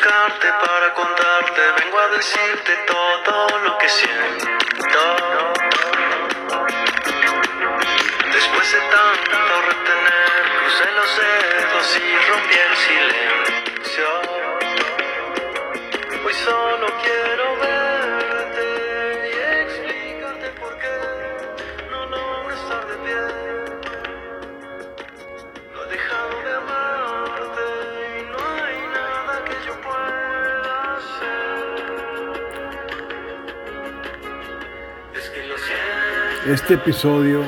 para contarte, vengo a decirte todo lo que siento. Después de tanto retener, crucé los dedos y rompí el silencio. Este episodio,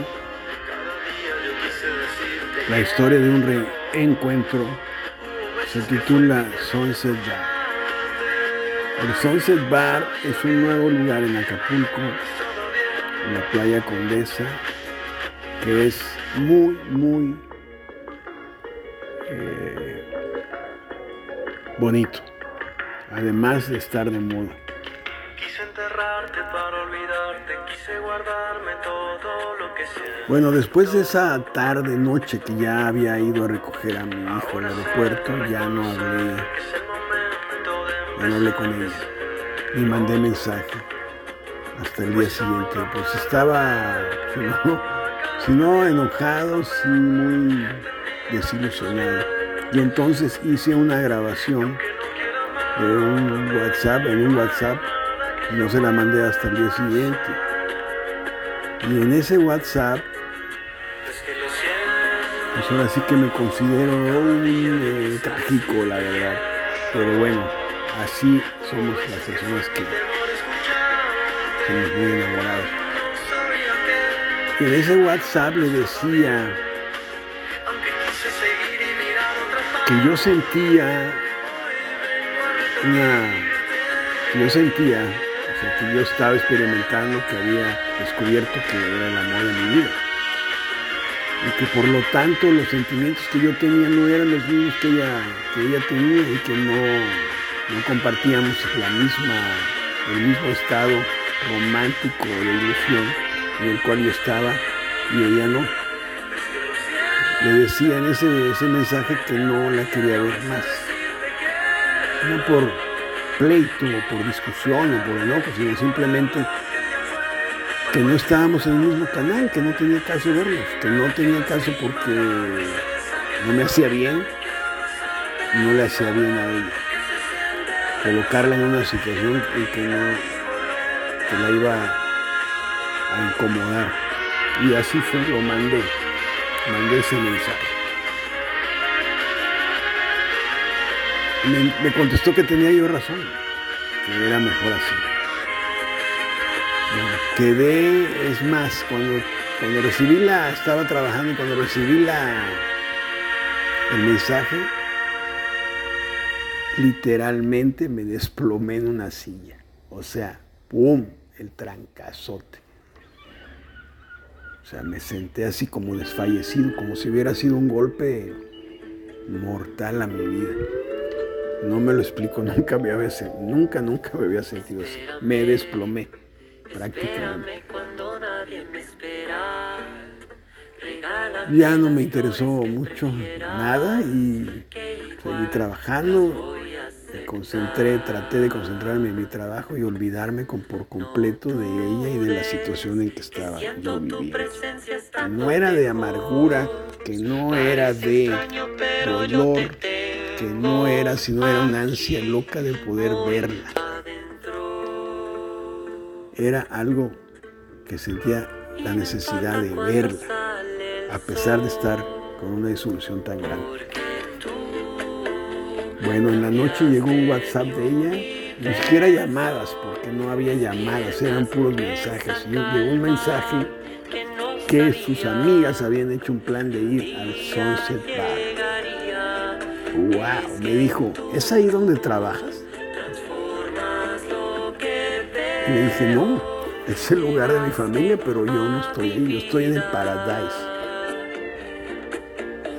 la historia de un reencuentro, se titula Sunset Bar. El Sunset Bar es un nuevo lugar en Acapulco, en la playa Condesa, que es muy, muy eh, bonito, además de estar de moda. Enterrarte para olvidarte, quise guardarme todo lo que siento. Bueno, después de esa tarde, noche que ya había ido a recoger a mi hijo al aeropuerto, ya no hablé, ya no hablé con ella, ni mandé mensaje hasta el día siguiente. Pues estaba, si no, si no enojado, sí muy desilusionado. Y entonces hice una grabación de un WhatsApp, en un WhatsApp, no se la mandé hasta el día siguiente. Y en ese WhatsApp. Pues ahora sí que me considero un eh, trágico, la verdad. Pero bueno, así somos las personas que somos muy enamorados. Y en ese WhatsApp le decía que yo sentía una... yo sentía, o sea, que yo estaba experimentando, que había descubierto que era el amor de mi vida. y que por lo tanto los sentimientos que yo tenía no eran los mismos que ella, que ella tenía y que no, no compartíamos la misma, el mismo estado romántico de ilusión en el cual yo estaba y ella no. Le decía en ese, ese mensaje que no la quería ver más. No por pleito o por discusión o por enojo, sino simplemente que no estábamos en el mismo canal, que no tenía caso verlos, que no tenía caso porque no me hacía bien, no le hacía bien a ella. Colocarla en una situación en que no que la iba a incomodar. Y así fue, lo mandé, mandé ese mensaje. Me, contestó que tenía yo razón, que era mejor así. Quedé, es más, cuando, cuando recibí la, estaba trabajando y cuando recibí la, el mensaje, literalmente me desplomé en una silla. O sea, ¡pum! El trancazote. O sea, me senté así como desfallecido, como si hubiera sido un golpe mortal a mi vida. No me lo explico, nunca me había, sen- nunca, nunca me había sentido así. Me desplomé, prácticamente. Ya no me interesó mucho nada y seguí trabajando. Me concentré, traté de concentrarme en mi trabajo y olvidarme con, por completo de ella y de la situación en que estaba yo viviendo. Que no era de amargura, que no era de dolor, que no era, sino era una ansia loca de poder verla. Era algo que sentía la necesidad de verla, a pesar de estar con una disolución tan grande. Bueno, en la noche llegó un WhatsApp de ella, ni siquiera llamadas, porque no había llamadas, eran puros mensajes. Y Llegó un mensaje que sus amigas habían hecho un plan de ir al Sunset Bar. Wow, me dijo, ¿es ahí donde trabajas? Y le dije, no, es el lugar de mi familia, pero yo no estoy ahí, yo estoy en el Paradise.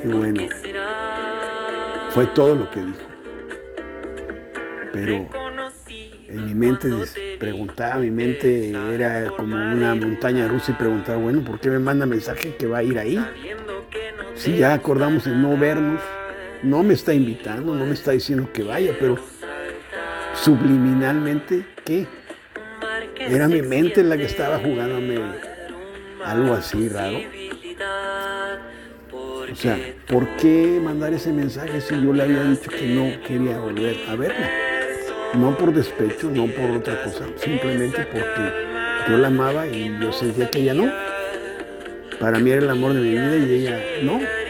Y bueno, fue todo lo que dijo. Pero en mi mente preguntaba, mi mente era como una montaña rusa y preguntaba, bueno, ¿por qué me manda mensaje que va a ir ahí? Si ya acordamos en no vernos, no me está invitando, no me está diciendo que vaya, pero subliminalmente, ¿qué? Era mi mente la que estaba jugándome algo así raro. O sea, ¿por qué mandar ese mensaje si yo le había dicho que no quería volver a verla? No por despecho, no por otra cosa, simplemente porque yo la amaba y yo sentía que ella no. Para mí era el amor de mi vida y ella no.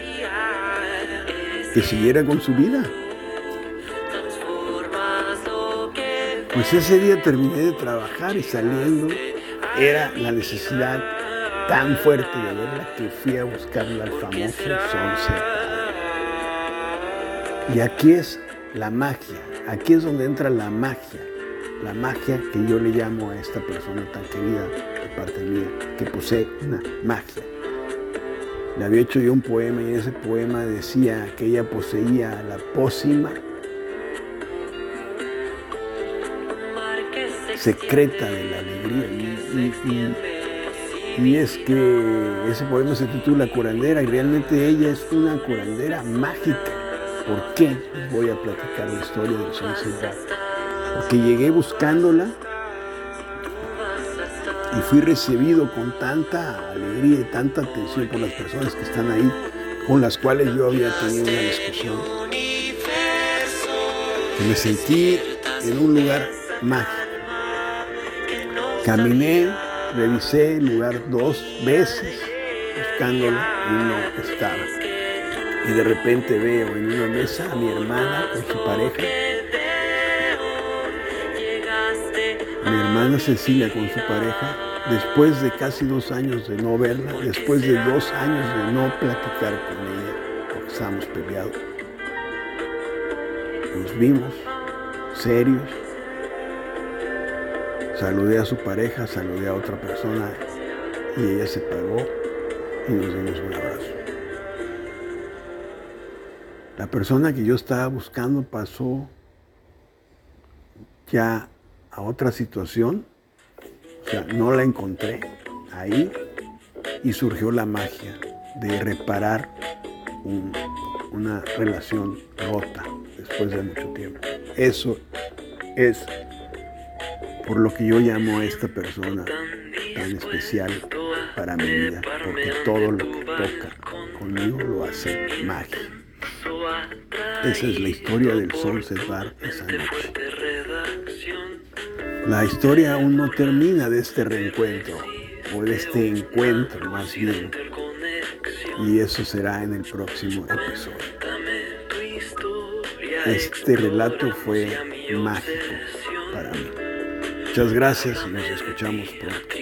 Que siguiera con su vida. Pues ese día terminé de trabajar y saliendo era la necesidad tan fuerte de verla que fui a buscarla al famoso Sunset. Y aquí es la magia, aquí es donde entra la magia, la magia que yo le llamo a esta persona tan querida de parte mía, que posee una magia. Le había hecho yo un poema y ese poema decía que ella poseía la pócima secreta de la alegría. Y, es que ese poema se titula Curandera y realmente ella es una curandera mágica. ¿Por qué? voy a platicar la historia del Sunset Porque llegué buscándola y fui recibido con tanta alegría y tanta atención por las personas que están ahí, con las cuales yo había tenido una discusión. me sentí en un lugar mágico. Caminé, revisé el lugar dos veces buscándolo y no estaba. Y de repente veo en una mesa a mi hermana con su pareja. Mi hermana Cecilia con su pareja, después de casi dos años de no verla, después de dos años de no platicar con ella, porque estábamos peleados. Nos vimos serios, Saludé a su pareja, saludé a otra persona y ella se pagó y nos dimos un abrazo. La persona que yo estaba buscando pasó ya a otra situación, sea, no la encontré ahí y surgió la magia de reparar una relación rota después de mucho tiempo. Eso es por lo que yo llamo a esta persona tan especial para mi vida, porque todo lo que toca conmigo lo hace magia. Esa es la historia del Sunset Bar esa noche. La historia aún no termina de este reencuentro, o de este encuentro más bien, y eso será en el próximo episodio. Este relato fue mágico para mí. Muchas gracias y nos escuchamos pronto.